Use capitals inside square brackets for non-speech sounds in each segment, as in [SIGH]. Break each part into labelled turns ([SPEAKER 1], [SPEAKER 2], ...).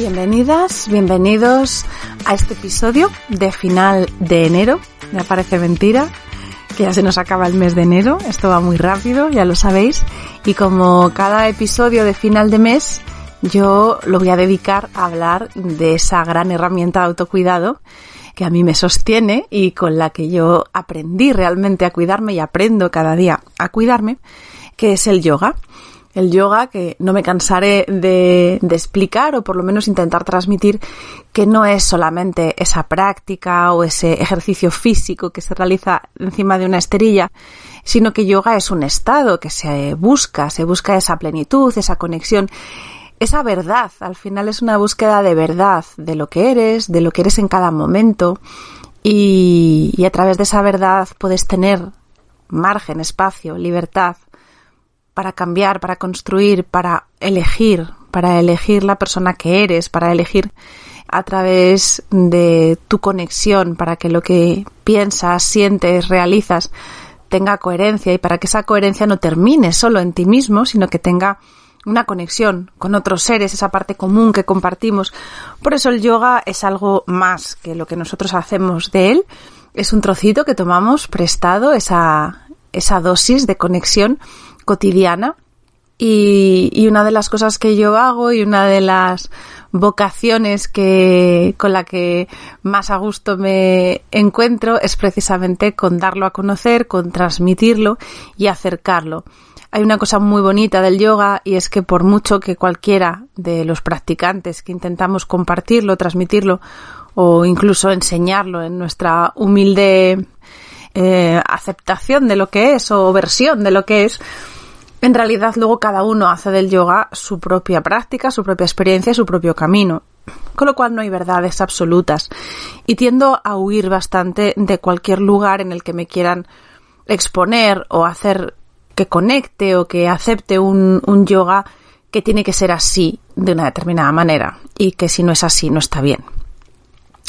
[SPEAKER 1] Bienvenidas, bienvenidos a este episodio de final de enero. Me parece mentira que ya se nos acaba el mes de enero. Esto va muy rápido, ya lo sabéis. Y como cada episodio de final de mes, yo lo voy a dedicar a hablar de esa gran herramienta de autocuidado que a mí me sostiene y con la que yo aprendí realmente a cuidarme y aprendo cada día a cuidarme, que es el yoga el yoga, que no me cansaré de, explicar o por lo menos intentar transmitir que no es solamente esa práctica o ese ejercicio físico que se realiza encima de una esterilla, sino que yoga es un estado que se busca, se busca esa plenitud, esa conexión, esa verdad. Al final es una búsqueda de verdad, de lo que eres, de lo que eres en cada momento y, a través de esa verdad puedes tener margen, espacio, libertad para cambiar, para construir, para elegir, para elegir la persona que eres, para elegir a través de tu conexión, para que lo que piensas, sientes, realizas tenga coherencia y para que esa coherencia no termine solo en ti mismo, sino que tenga una conexión con otros seres, esa parte común que compartimos. Por eso el yoga es algo más que lo que nosotros hacemos de él. Es un trocito que tomamos prestado, esa, esa dosis de conexión cotidiana y, una de las cosas que yo hago y una de las vocaciones que con la que más a gusto me encuentro es precisamente con darlo a conocer, con transmitirlo y acercarlo. Hay una cosa muy bonita del yoga y es que por mucho que cualquiera de los practicantes que intentamos compartirlo, transmitirlo o incluso enseñarlo en nuestra humilde eh, aceptación de lo que es o versión de lo que es, en realidad luego cada uno hace del yoga su propia práctica, su propia experiencia, su propio camino. Con lo cual no hay verdades absolutas. Y tiendo a huir bastante de cualquier lugar en el que me quieran exponer o hacer que conecte o que acepte un, un yoga que tiene que ser así, de una determinada manera, y que si no es así no está bien.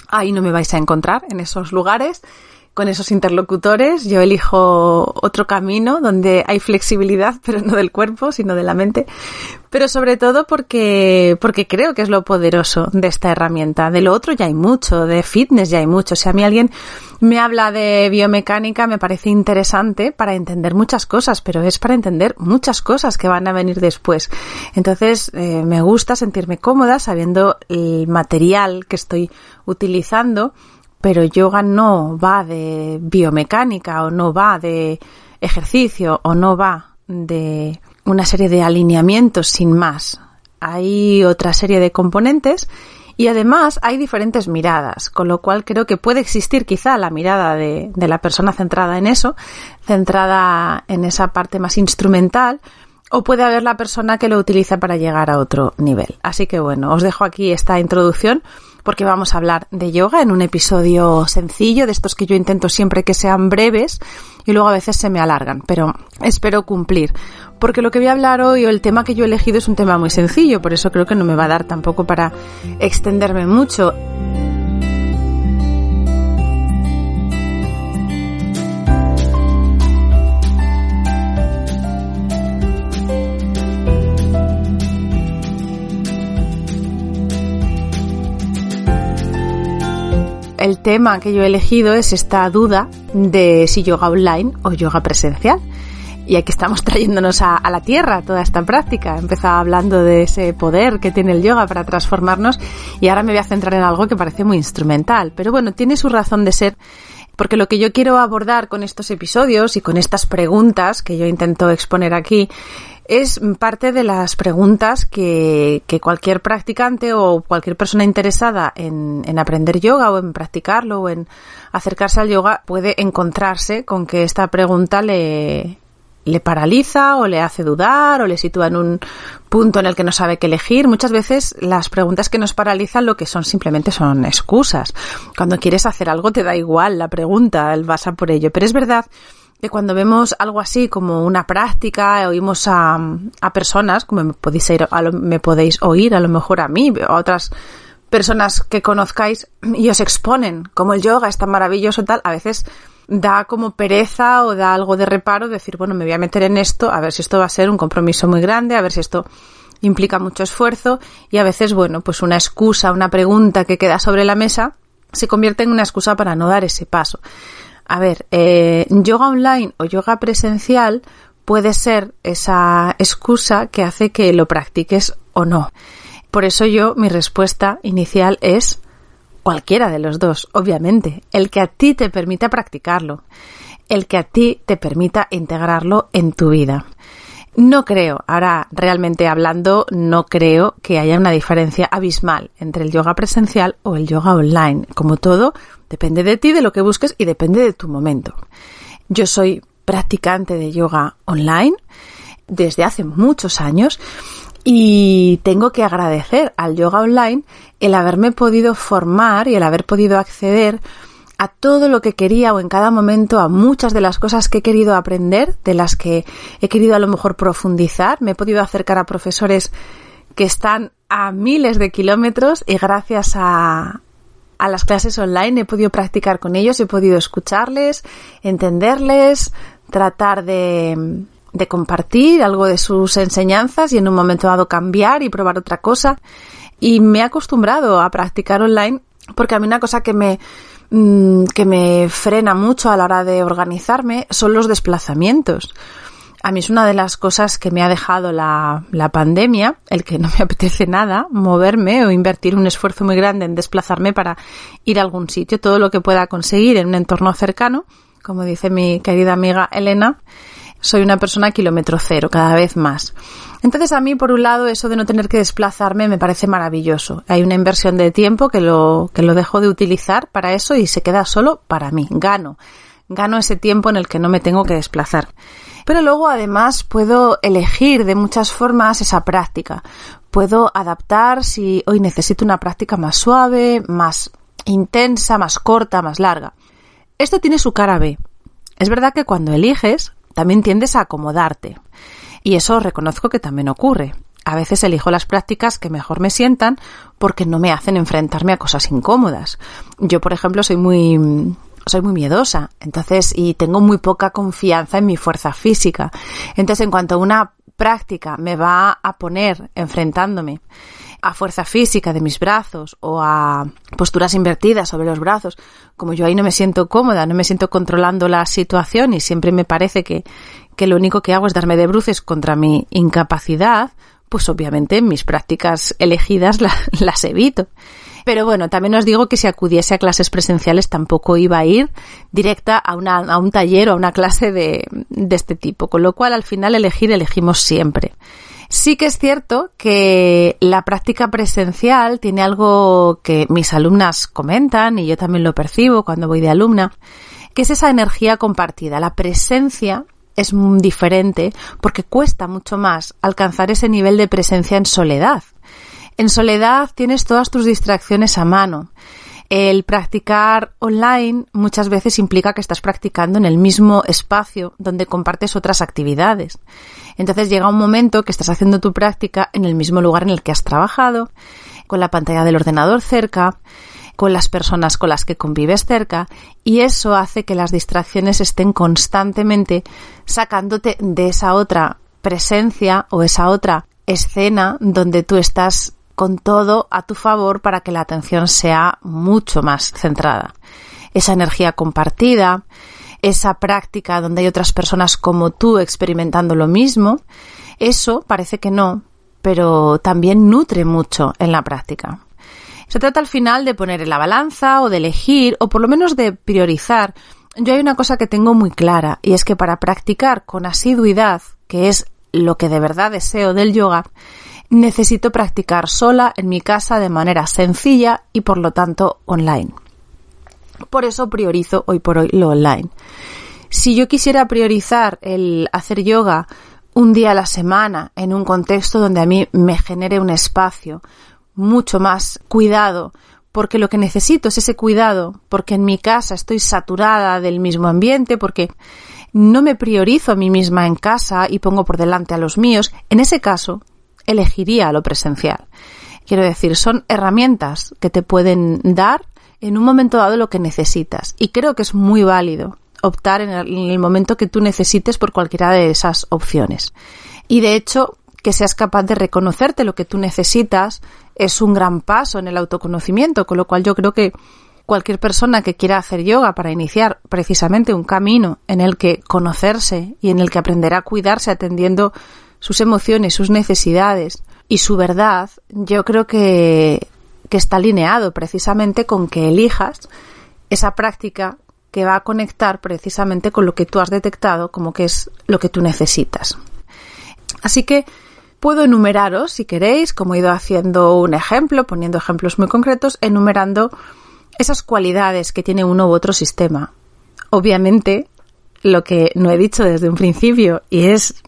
[SPEAKER 1] Ahí no me vais a encontrar en esos lugares con esos interlocutores. Yo elijo otro camino donde hay flexibilidad, [LAUGHS] pero no del cuerpo, sino de la mente. Pero sobre todo porque, porque creo que es lo poderoso de esta herramienta. De lo otro ya hay mucho, de fitness ya hay mucho. Si a mí alguien me habla de biomecánica, me parece interesante para entender muchas cosas, pero es para entender muchas cosas que van a venir después. Entonces, eh, me gusta sentirme cómoda sabiendo el material que estoy utilizando pero yoga no va de biomecánica o no va de ejercicio o no va de una serie de alineamientos sin más. Hay otra serie de componentes y además hay diferentes miradas, con lo cual creo que puede existir quizá la mirada de, de la persona centrada en eso, centrada en esa parte más instrumental, o puede haber la persona que lo utiliza para llegar a otro nivel. Así que bueno, os dejo aquí esta introducción porque vamos a hablar de yoga en un episodio sencillo, de estos que yo intento siempre que sean breves y luego a veces se me alargan, pero espero cumplir. Porque lo que voy a hablar hoy o el tema que yo he elegido es un tema muy sencillo, por eso creo que no me va a dar tampoco para extenderme mucho. El tema que yo he elegido es esta duda de si yoga online o yoga presencial. Y aquí estamos [LAUGHS] trayéndonos a, la tierra toda esta práctica. He empezado hablando de ese poder que tiene el yoga para transformarnos y ahora me voy a centrar en algo que parece muy instrumental. Pero bueno, tiene su razón de ser porque lo que yo quiero abordar con estos episodios y con estas preguntas que yo intento exponer aquí es parte de las preguntas que, cualquier practicante o cualquier persona interesada en, en, aprender yoga o en practicarlo o en acercarse al yoga puede encontrarse con que esta pregunta le, le paraliza o le hace dudar o le sitúa en un punto en el que no sabe qué elegir. Muchas veces las preguntas que nos paralizan lo que son simplemente son excusas. Cuando quieres hacer algo te da igual la pregunta, vas a por ello. Pero es verdad que cuando vemos algo así como una práctica, oímos a, a personas, como me podéis, ir, a lo, me podéis oír a lo mejor a mí, a otras personas que conozcáis y os exponen como el yoga es tan maravilloso tal, a veces da como pereza o da algo de reparo decir, bueno, me voy a meter en esto, a ver si esto va a ser un compromiso muy grande, a ver si esto implica mucho esfuerzo y a veces, bueno, pues una excusa, una pregunta que queda sobre la mesa se convierte en una excusa para no dar ese paso. A ver, eh, yoga online o yoga presencial puede ser esa excusa que hace que lo practiques o no. Por eso yo, mi respuesta inicial es cualquiera de los dos, obviamente. El que a ti te permita practicarlo. El que a ti te permita integrarlo en tu vida. No creo, ahora realmente hablando, no creo que haya una diferencia abismal entre el yoga presencial o el yoga online. Como todo, depende de ti, de lo que busques y depende de tu momento. Yo soy practicante de yoga online desde hace muchos años y tengo que agradecer al yoga online el haberme podido formar y el haber podido acceder a todo lo que quería o en cada momento a muchas de las cosas que he querido aprender, de las que he querido a lo mejor profundizar. Me he podido acercar a profesores que están a miles de kilómetros y gracias a, a las clases online he podido practicar con ellos, he podido escucharles, entenderles, tratar de, compartir algo de sus enseñanzas y en un momento dado cambiar y probar otra cosa. Y me he acostumbrado a practicar online porque a mí una cosa que me, mm, que me frena mucho a la hora de organizarme son los desplazamientos. A mí es una de las cosas que me ha dejado la, la pandemia, el que no me [LAUGHS] apetece nada moverme o invertir un esfuerzo muy grande en desplazarme para ir a algún sitio, todo lo que pueda conseguir en un entorno cercano, como dice mi querida amiga Elena, soy una persona kilómetro cero, cada vez más. Entonces a mí, por un lado, eso de no tener que desplazarme me parece maravilloso. Hay una inversión de tiempo que lo, que lo dejo de utilizar para eso y se queda solo para mí. Gano. Gano ese tiempo en el que no me tengo que desplazar. Pero luego además puedo elegir de muchas formas esa práctica. Puedo adaptar si hoy necesito una práctica más suave, más intensa, más corta, más larga. Esto tiene su cara B. Es verdad que cuando eliges, también tiendes a acomodarte. Y eso reconozco que también ocurre. A veces elijo las prácticas que mejor me sientan porque no me hacen enfrentarme a cosas incómodas. Yo, por ejemplo, soy muy soy muy miedosa, entonces y tengo muy poca confianza en mi fuerza física. Entonces, en cuanto a una práctica me va a poner enfrentándome a fuerza física de mis brazos o a posturas invertidas sobre los brazos, como yo ahí no me siento cómoda, no me siento controlando la situación y siempre me parece que, que lo único que hago es darme de bruces contra mi incapacidad, pues obviamente mis prácticas elegidas [LAUGHS] las evito. Pero bueno, también os digo que si acudiese a clases presenciales tampoco iba a ir directa a, una, a un taller o a una clase de, de este tipo, con lo cual al final elegir elegimos siempre. Sí que es cierto que la práctica presencial tiene algo que mis alumnas comentan y yo también lo percibo cuando voy de alumna, que es esa energía compartida, la presencia es diferente porque cuesta mucho más alcanzar ese nivel de presencia en soledad. En soledad tienes todas tus distracciones a mano. El practicar online muchas veces implica que estás practicando en el mismo espacio donde compartes otras actividades. Entonces llega un momento que estás haciendo tu práctica en el mismo lugar en el que has trabajado, con la pantalla del ordenador cerca, con las personas con las que convives cerca y eso hace que las distracciones estén constantemente sacándote de esa otra presencia o esa otra escena donde tú estás con todo a tu favor para que la atención sea mucho más centrada. Esa energía compartida, esa práctica donde hay otras personas como tú experimentando lo mismo, eso parece que no, pero también nutre mucho en la práctica. Se trata al final de poner en la balanza o de elegir o por lo menos de priorizar. Yo hay una cosa que tengo muy clara y es que para practicar con asiduidad, que es lo que de verdad deseo del yoga, necesito practicar sola en mi casa de manera sencilla y por lo tanto online. Por eso priorizo hoy por hoy lo online. Si yo quisiera priorizar el hacer yoga un día a la semana en un contexto donde a mí me genere un espacio, mucho más cuidado, porque lo que necesito es ese cuidado, porque en mi casa estoy saturada del mismo ambiente, porque no me priorizo a mí misma en casa y pongo por delante a los míos, en ese caso elegiría lo presencial. Quiero decir, son herramientas que te pueden dar en un momento dado lo que necesitas. Y creo que es muy válido optar en el, momento que tú necesites por cualquiera de esas opciones. Y de hecho, que seas capaz de reconocerte lo que tú necesitas es un gran paso en el autoconocimiento, con lo cual yo creo que cualquier persona que quiera hacer yoga para iniciar precisamente un camino en el que conocerse y en el que aprenderá a cuidarse atendiendo sus emociones, sus necesidades y su verdad, yo creo que, está alineado precisamente con que elijas esa práctica que va a conectar precisamente con lo que tú has detectado como que es lo que tú necesitas. Así que Puedo enumeraros, si queréis, como he ido haciendo un ejemplo, poniendo ejemplos muy concretos, enumerando esas cualidades que tiene uno u otro sistema. Obviamente, lo que no he dicho desde un principio, y es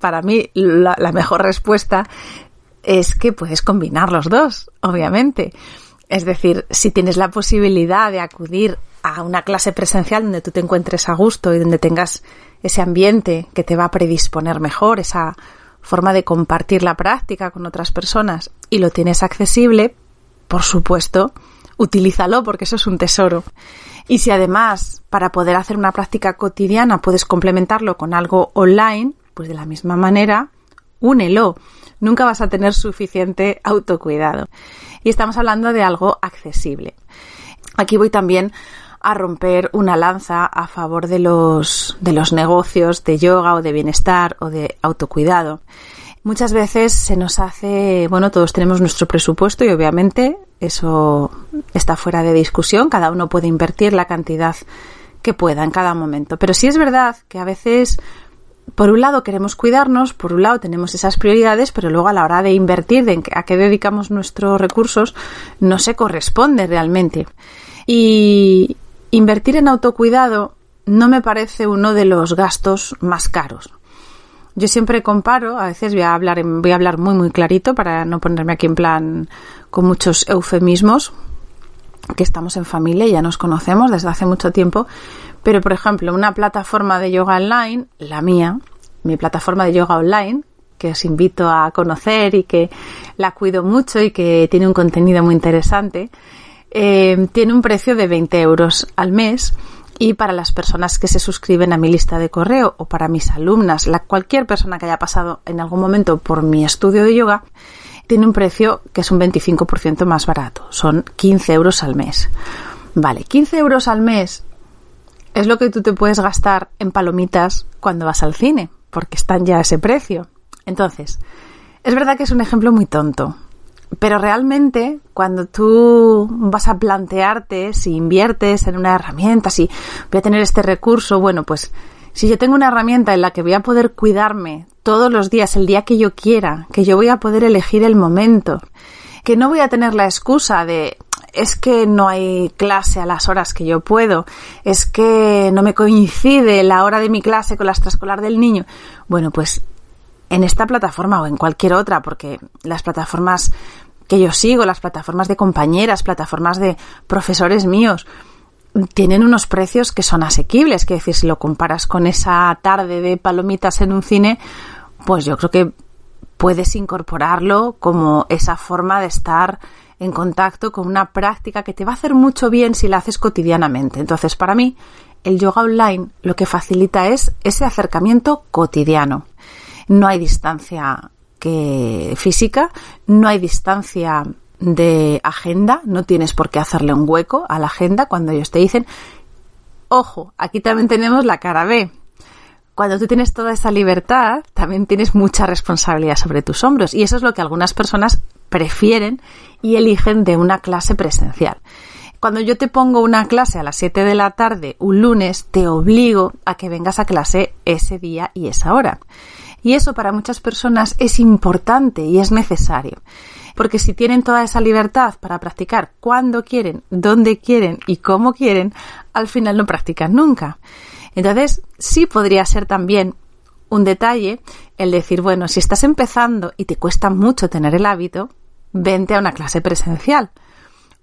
[SPEAKER 1] para mí la, mejor respuesta, es que puedes combinar los dos, obviamente. Es decir, si tienes la posibilidad de acudir a una clase presencial donde tú te encuentres a gusto y donde tengas ese ambiente que te va a predisponer mejor, esa forma de compartir la práctica con otras personas y lo tienes accesible, por supuesto, utilízalo porque eso es un tesoro. Y si además para poder hacer una práctica cotidiana puedes complementarlo con algo online, pues de la misma manera, únelo. Nunca vas a tener suficiente autocuidado. Y estamos hablando de algo accesible. Aquí voy también a romper una lanza a favor de los, de los negocios de yoga o de bienestar o de autocuidado. Muchas veces se nos hace, bueno, todos tenemos nuestro presupuesto y obviamente eso está fuera de discusión, cada uno puede invertir la cantidad que pueda en cada momento. Pero sí es verdad que a veces, por un lado queremos cuidarnos, por un lado tenemos esas prioridades, pero luego a la hora de invertir, de a qué dedicamos nuestros recursos, no se corresponde realmente. Y, Invertir en autocuidado no me parece uno de los gastos más caros. Yo siempre comparo, a veces voy a hablar, voy a hablar muy muy clarito para no ponerme aquí en plan con muchos eufemismos, que estamos en familia y ya nos conocemos desde hace mucho tiempo, pero por ejemplo, una plataforma de yoga online, la mía, mi plataforma de yoga online, que os invito a conocer y que la cuido mucho y que tiene un contenido muy interesante, eh, tiene un precio de 20 euros al mes y para las personas que se suscriben a mi lista de correo o para mis alumnas, la, cualquier persona que haya pasado en algún momento por mi estudio de yoga, tiene un precio que es un 25% más barato. Son 15 euros al mes. Vale, 15 euros al mes es lo que tú te puedes gastar en palomitas cuando vas al cine, porque están ya a ese precio. Entonces, es verdad que es un ejemplo muy tonto, pero realmente, cuando tú vas a plantearte si inviertes en una herramienta, si voy a tener este recurso, bueno, pues si yo tengo una herramienta en la que voy a poder cuidarme todos los días, el día que yo quiera, que yo voy a poder elegir el momento, que no voy a tener la excusa de es que no hay clase a las horas que yo puedo, es que no me coincide la hora de mi clase con la extraescolar del niño. Bueno, pues en esta plataforma o en cualquier otra, porque las plataformas que yo sigo, las plataformas de compañeras, plataformas de profesores míos, tienen unos precios que son asequibles. Que decir, si lo comparas con esa tarde de palomitas en un cine, pues yo creo que puedes incorporarlo como esa forma de estar en contacto con una práctica que te va a hacer mucho bien si la haces cotidianamente. Entonces, para mí, el yoga online lo que facilita es ese acercamiento cotidiano. No hay distancia física, no hay distancia de agenda, no tienes por qué hacerle un hueco a la agenda cuando ellos te dicen, ojo, aquí también tenemos la cara B. Cuando tú tienes toda esa libertad, también tienes mucha responsabilidad sobre tus hombros y eso es lo que algunas personas prefieren y eligen de una clase presencial. Cuando yo te pongo una clase a las 7 de la tarde un lunes, te obligo a que vengas a clase ese día y esa hora. Y eso para muchas personas es importante y es necesario. Porque si tienen toda esa libertad para practicar cuando quieren, dónde quieren y cómo quieren, al final no practican nunca. Entonces, sí podría ser también un detalle el decir, bueno, si estás empezando y te cuesta mucho tener el hábito, vente a una clase presencial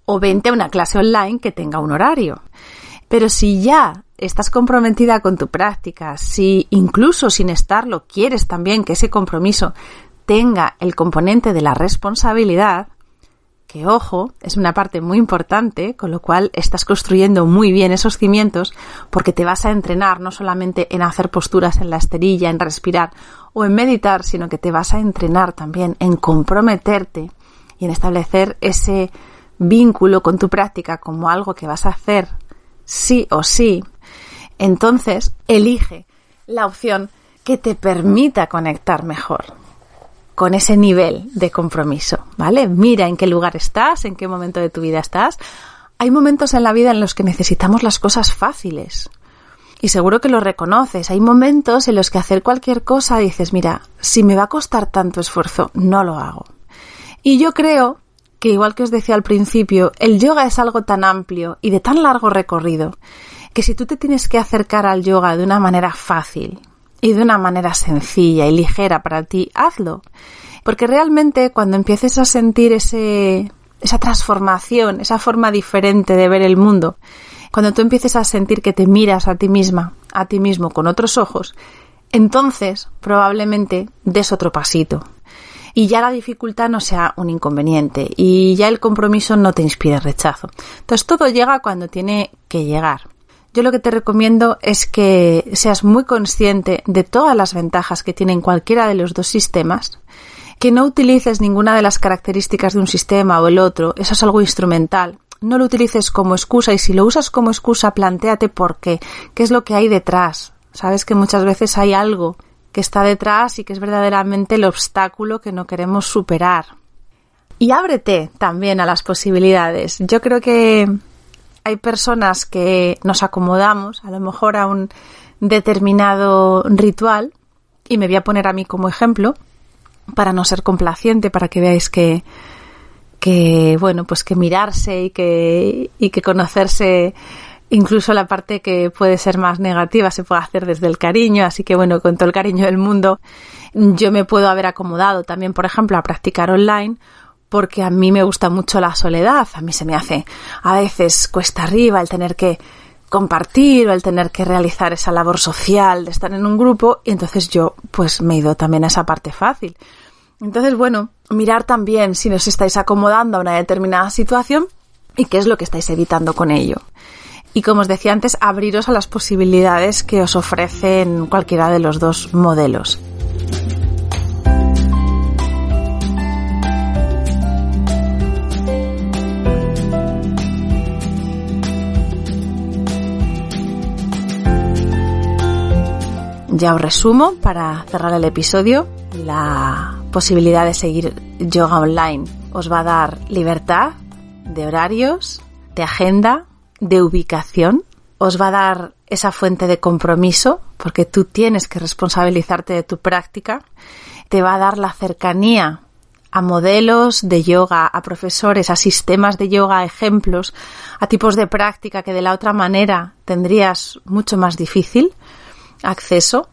[SPEAKER 1] o vente a una clase online que tenga un horario. Pero si ya estás comprometida con tu práctica, si incluso sin estarlo quieres también que ese compromiso tenga el componente de la responsabilidad, que ojo, es una parte muy importante, con lo cual estás construyendo muy bien esos cimientos porque te vas a entrenar no solamente en hacer posturas en la esterilla, en respirar o en meditar, sino que te vas a entrenar también en comprometerte y en establecer ese vínculo con tu práctica como algo que vas a hacer sí o sí, entonces elige la opción que te permita conectar mejor con ese nivel de compromiso, ¿vale? Mira en qué lugar estás, en qué momento de tu vida estás. Hay momentos en la vida en los que necesitamos las cosas fáciles. Y seguro que lo reconoces. Hay momentos en los que hacer cualquier cosa dices, mira, si me va a costar tanto esfuerzo, no lo hago. Y yo creo que, igual que os decía al principio, el yoga es algo tan amplio y de tan largo recorrido que si tú te tienes que acercar al yoga de una manera fácil, y de una manera sencilla y ligera para ti, hazlo. Porque realmente cuando empieces a sentir ese, esa transformación, esa forma diferente de ver el mundo, cuando tú empieces a sentir que te miras a ti misma, a ti mismo con otros ojos, entonces probablemente des otro pasito. Y ya la dificultad no sea un inconveniente y ya el compromiso no te inspire rechazo. Entonces todo llega cuando tiene que llegar yo lo que te recomiendo es que seas muy consciente de todas las ventajas que tienen cualquiera de los dos sistemas, que no utilices ninguna de las características de un sistema o el otro, eso es algo instrumental. No lo utilices como excusa y si lo usas como excusa, planteate por qué, qué es lo que hay detrás. Sabes que muchas veces hay algo que está detrás y que es verdaderamente el obstáculo que no queremos superar. Y ábrete también a las posibilidades. Yo creo que hay personas que nos acomodamos a lo mejor a un determinado ritual y me voy a poner a mí como ejemplo para no ser complaciente, para que veáis que, que bueno, pues que mirarse y que, y que conocerse incluso la parte que puede ser más negativa se puede hacer desde el cariño, así que bueno, con todo el cariño del mundo, yo me puedo haber acomodado también, por ejemplo, a practicar online porque a mí me gusta mucho la soledad, a mí se me hace a veces cuesta arriba el tener que compartir o el tener que realizar esa labor social de estar en un grupo y entonces yo pues me he ido también a esa parte fácil. Entonces, bueno, mirar también si nos estáis acomodando a una determinada situación y qué es lo que estáis evitando con ello. Y como os decía antes, abriros a las posibilidades que os ofrecen cualquiera de los dos modelos. Ya os resumo para cerrar el episodio. La posibilidad de seguir yoga online os va a dar libertad de horarios, de agenda, de ubicación. Os va a dar esa fuente de compromiso porque tú tienes que responsabilizarte de tu práctica. Te va a dar la cercanía a modelos de yoga, a profesores, a sistemas de yoga, a ejemplos, a tipos de práctica que de la otra manera tendrías mucho más difícil acceso,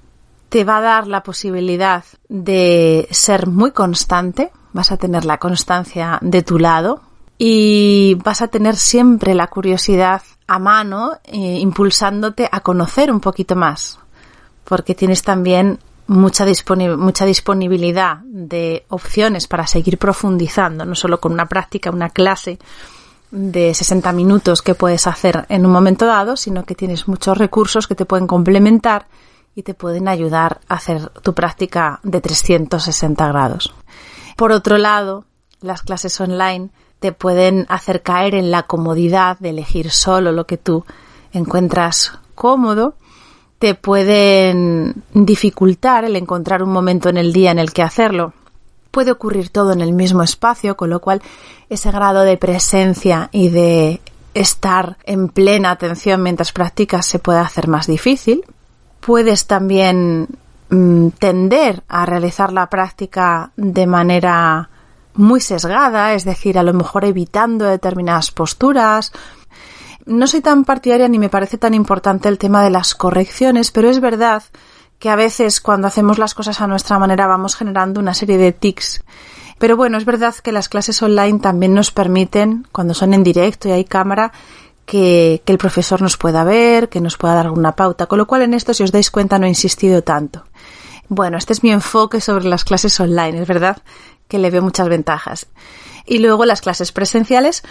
[SPEAKER 1] te va a dar la posibilidad de ser muy constante, vas a tener la constancia de tu lado y vas a tener siempre la curiosidad a mano, eh, impulsándote a conocer un poquito más, porque tienes también mucha, mucha disponibilidad de opciones para seguir profundizando, no solo con una práctica, una clase de 60 minutos que puedes hacer en un momento dado, sino que tienes muchos recursos que te pueden complementar y te pueden ayudar a hacer tu práctica de 360 grados. Por otro lado, las clases online te pueden hacer caer en la comodidad de elegir solo lo que tú encuentras cómodo te pueden dificultar el encontrar un momento en el día en el que hacerlo. Puede ocurrir todo en el mismo espacio, con lo cual ese grado de presencia y de estar en plena atención mientras practicas se puede hacer más difícil. Puedes también mm, tender a realizar la práctica de manera muy sesgada, es decir, a lo mejor evitando determinadas posturas no soy tan partidaria ni me parece tan importante el tema de las correcciones, pero es verdad a veces cuando hacemos las cosas a nuestra manera vamos generando una serie de tics. Pero bueno, es verdad que las clases online también nos permiten, cuando son en directo y hay cámara, que, que, el profesor nos pueda ver, que nos pueda dar alguna pauta, con lo cual en esto, si os dais cuenta, no he insistido tanto. Bueno, este es mi enfoque sobre las clases online, es verdad que le veo muchas ventajas. Y luego las clases presenciales,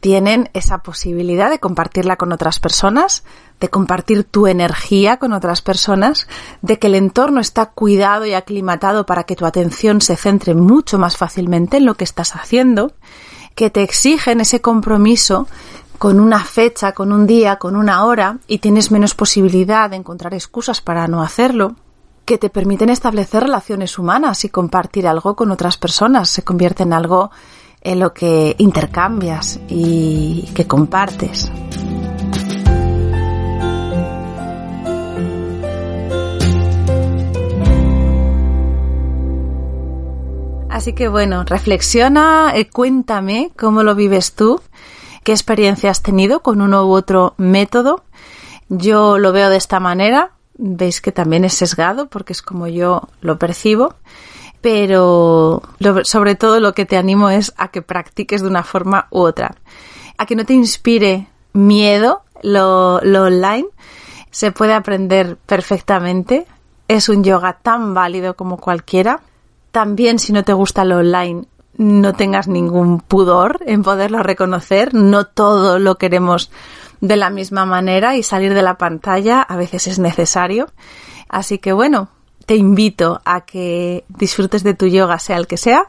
[SPEAKER 1] tienen esa posibilidad de compartirla con otras personas, de compartir tu energía con otras personas, de que el entorno está cuidado y aclimatado para que tu atención se centre mucho más fácilmente en lo que estás haciendo, que te exigen ese compromiso con una fecha, con un día, con una hora y tienes menos posibilidad de encontrar excusas para no hacerlo, que te permiten establecer relaciones humanas y compartir algo con otras personas, se convierte en algo en lo que intercambias y que compartes. Así que bueno, reflexiona, eh, cuéntame cómo lo vives tú, qué experiencia has tenido con uno u otro método. Yo lo veo de esta manera, veis que también es sesgado porque es como yo lo percibo pero sobre todo lo que te animo es a que practiques de una forma u otra. A que no te inspire miedo lo, lo online. Se puede aprender perfectamente. Es un yoga tan válido como cualquiera. También si no te gusta lo online, no tengas ningún pudor en poderlo reconocer. No todo lo queremos de la misma manera y salir de la pantalla a veces es necesario. Así que bueno, te invito a que disfrutes de tu yoga, sea el que sea,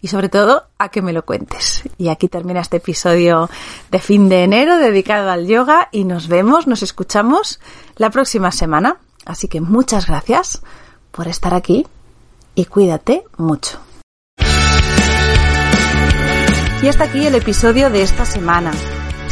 [SPEAKER 1] y sobre todo a que me lo cuentes. Y aquí termina este episodio de fin de enero dedicado al yoga y nos vemos, nos escuchamos la próxima semana. Así que muchas gracias por estar aquí y cuídate mucho. Y hasta aquí el episodio de esta semana.